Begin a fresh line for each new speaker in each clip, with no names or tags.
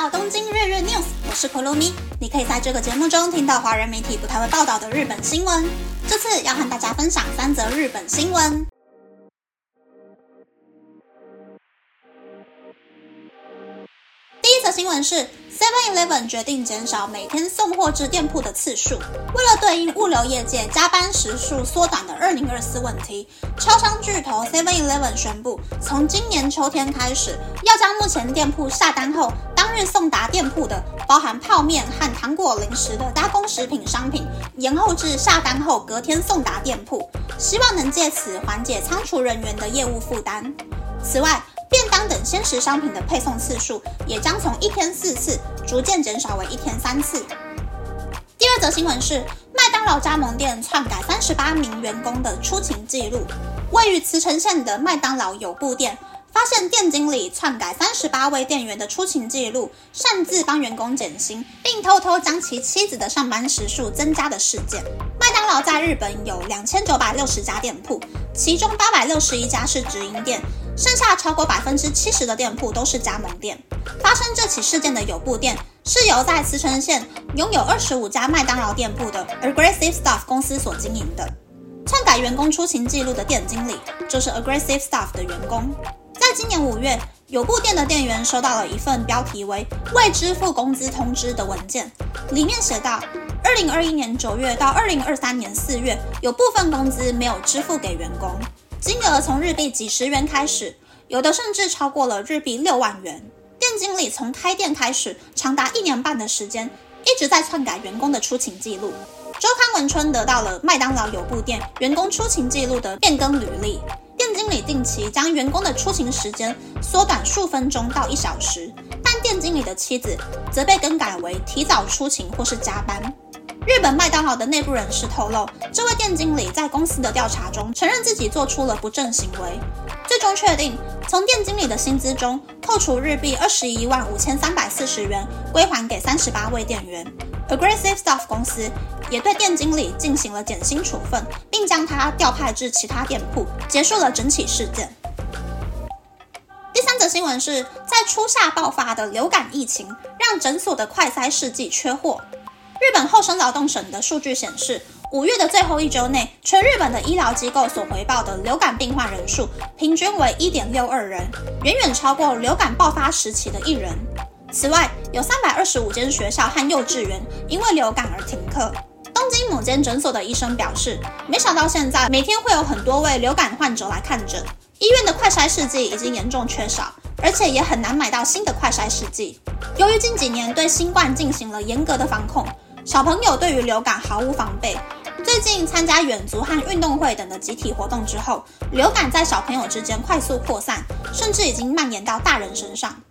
到东京日日 news，我是 Kurumi。你可以在这个节目中听到华人媒体不太会报道的日本新闻。这次要和大家分享三则日本新闻。第一则新闻是 Seven Eleven 决定减少每天送货至店铺的次数，为了对应物流业界加班时数缩短的二零二四问题，超商巨头 Seven Eleven 宣布，从今年秋天开始，要将目前店铺下单后当日送达店铺的包含泡面和糖果零食的加工食品商品，延后至下单后隔天送达店铺，希望能借此缓解仓储人员的业务负担。此外，便当等鲜食商品的配送次数也将从一天四次逐渐减少为一天三次。第二则新闻是，麦当劳加盟店篡改三十八名员工的出勤记录。位于茨城县的麦当劳有部店发现店经理篡改三十八位店员的出勤记录，擅自帮员工减薪，并偷偷将其妻子的上班时数增加的事件。麦当劳在日本有两千九百六十家店铺，其中八百六十一家是直营店。剩下超过百分之七十的店铺都是加盟店。发生这起事件的有部店是由在茨城县拥有二十五家麦当劳店铺的 Aggressive Stuff 公司所经营的。篡改员工出勤记录的店经理就是 Aggressive Stuff 的员工。在今年五月，有部店的店员收到了一份标题为“未支付工资通知”的文件，里面写道：二零二一年九月到二零二三年四月，有部分工资没有支付给员工。金额从日币几十元开始，有的甚至超过了日币六万元。店经理从开店开始，长达一年半的时间，一直在篡改员工的出勤记录。周刊文春得到了麦当劳有部店员工出勤记录的变更履历，理定期将员工的出勤时间缩短数分钟到一小时，但店经理的妻子则被更改为提早出勤或是加班。日本麦当劳的内部人士透露，这位店经理在公司的调查中承认自己做出了不正行为，最终确定从店经理的薪资中扣除日币二十一万五千三百四十元归还给三十八位店员。Aggressive Stuff 公司也对店经理进行了减薪处分，并将他调派至其他店铺，结束了整起事件。第三则新闻是在初夏爆发的流感疫情，让诊所的快筛试剂缺货。日本厚生劳动省的数据显示，五月的最后一周内，全日本的医疗机构所回报的流感病患人数平均为一点六二人，远远超过流感爆发时期的一人。此外，有三百二十五间学校和幼稚园因为流感而停课。东京某间诊所的医生表示，没想到现在每天会有很多位流感患者来看诊，医院的快筛试剂已经严重缺少，而且也很难买到新的快筛试剂。由于近几年对新冠进行了严格的防控。小朋友对于流感毫无防备。最近参加远足和运动会等的集体活动之后，流感在小朋友之间快速扩散，甚至已经蔓延到大人身上。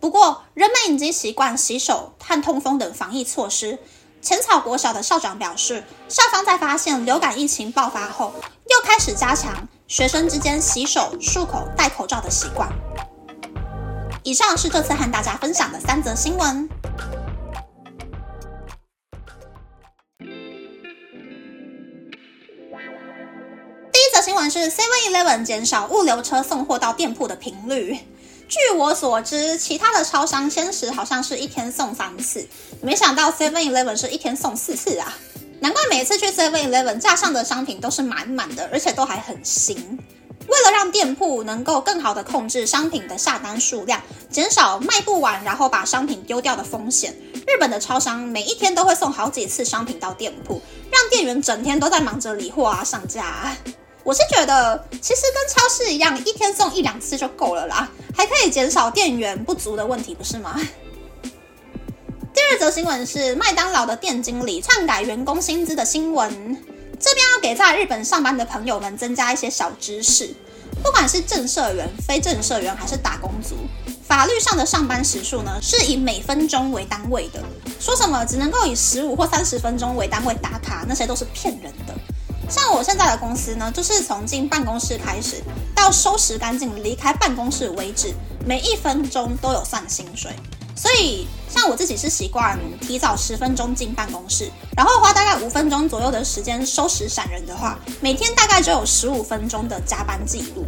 不过，人们已经习惯洗手和通风等防疫措施。浅草国小的校长表示，校方在发现流感疫情爆发后，又开始加强学生之间洗手、漱口、戴口罩的习惯。以上是这次和大家分享的三则新闻。新闻是 Seven Eleven 减少物流车送货到店铺的频率。据我所知，其他的超商鲜食好像是一天送三次，没想到 Seven Eleven 是一天送四次啊！难怪每次去 Seven Eleven 架上的商品都是满满的，而且都还很新。为了让店铺能够更好的控制商品的下单数量，减少卖不完然后把商品丢掉的风险，日本的超商每一天都会送好几次商品到店铺，让店员整天都在忙着理货啊、上架。我是觉得，其实跟超市一样，一天送一两次就够了啦，还可以减少店员不足的问题，不是吗？第二则新闻是麦当劳的店经理篡改员工薪资的新闻。这边要给在日本上班的朋友们增加一些小知识，不管是正社员、非正社员还是打工族，法律上的上班时数呢，是以每分钟为单位的。说什么只能够以十五或三十分钟为单位打卡，那些都是骗人的。像我现在的公司呢，就是从进办公室开始到收拾干净离开办公室为止，每一分钟都有算薪水。所以，像我自己是习惯提早十分钟进办公室，然后花大概五分钟左右的时间收拾闪人的话，每天大概就有十五分钟的加班记录。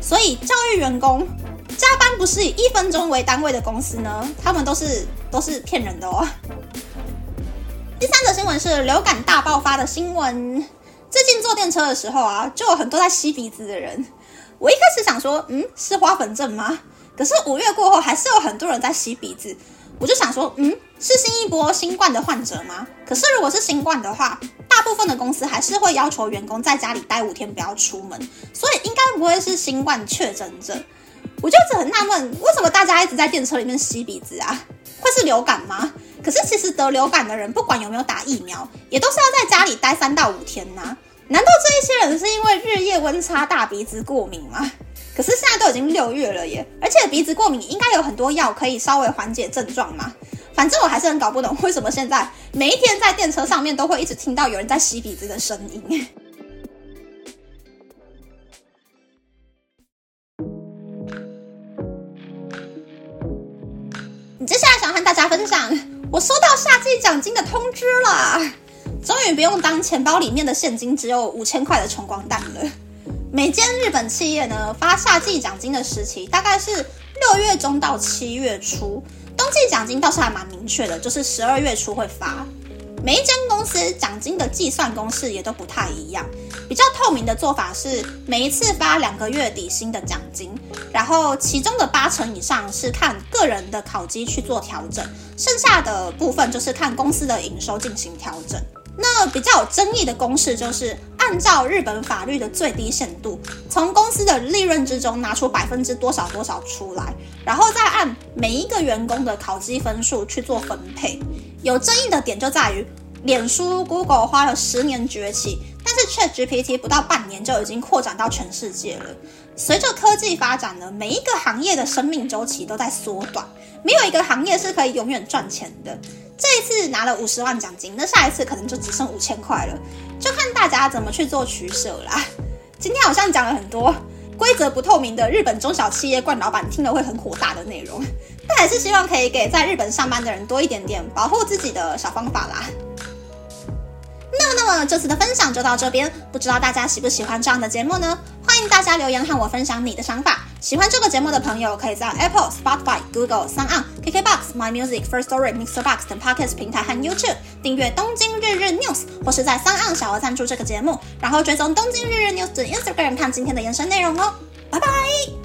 所以，教育员工加班不是以一分钟为单位的公司呢？他们都是都是骗人的哦。第三则新闻是流感大爆发的新闻。最近坐电车的时候啊，就有很多在吸鼻子的人。我一开始想说，嗯，是花粉症吗？可是五月过后，还是有很多人在吸鼻子。我就想说，嗯，是新一波新冠的患者吗？可是如果是新冠的话，大部分的公司还是会要求员工在家里待五天，不要出门，所以应该不会是新冠确诊者。我就一直很纳闷，为什么大家一直在电车里面吸鼻子啊？是流感吗？可是其实得流感的人，不管有没有打疫苗，也都是要在家里待三到五天呐。难道这一些人是因为日夜温差大鼻子过敏吗？可是现在都已经六月了耶，而且鼻子过敏应该有很多药可以稍微缓解症状嘛。反正我还是很搞不懂，为什么现在每一天在电车上面都会一直听到有人在吸鼻子的声音。和大家分享，我收到夏季奖金的通知了，终于不用当钱包里面的现金只有五千块的穷光蛋了。每间日本企业呢发夏季奖金的时期大概是六月中到七月初，冬季奖金倒是还蛮明确的，就是十二月初会发。每一间公司奖金的计算公式也都不太一样，比较透明的做法是每一次发两个月底薪的奖金，然后其中的八成以上是看个人的考绩去做调整，剩下的部分就是看公司的营收进行调整。那比较有争议的公式就是按照日本法律的最低限度，从公司的利润之中拿出百分之多少多少出来，然后再按每一个员工的考绩分数去做分配。有争议的点就在于，脸书、Google 花了十年崛起，但是 ChatGPT 不到半年就已经扩展到全世界了。随着科技发展呢，每一个行业的生命周期都在缩短，没有一个行业是可以永远赚钱的。这一次拿了五十万奖金，那下一次可能就只剩五千块了，就看大家怎么去做取舍啦。今天好像讲了很多规则不透明的日本中小企业冠老板听了会很火大的内容，但还是希望可以给在日本上班的人多一点点保护自己的小方法啦。那么，那么这次的分享就到这边，不知道大家喜不喜欢这样的节目呢？欢迎大家留言和我分享你的想法。喜欢这个节目的朋友，可以在 Apple、Spotify、Google、s o u n KKBox、My Music、First Story、Mixer Box 等 Podcast 平台和 YouTube 订阅《东京日日 News》，或是在 s o n 小额赞助这个节目，然后追踪《东京日日 News》的 Instagram 看今天的延伸内容哦。拜拜。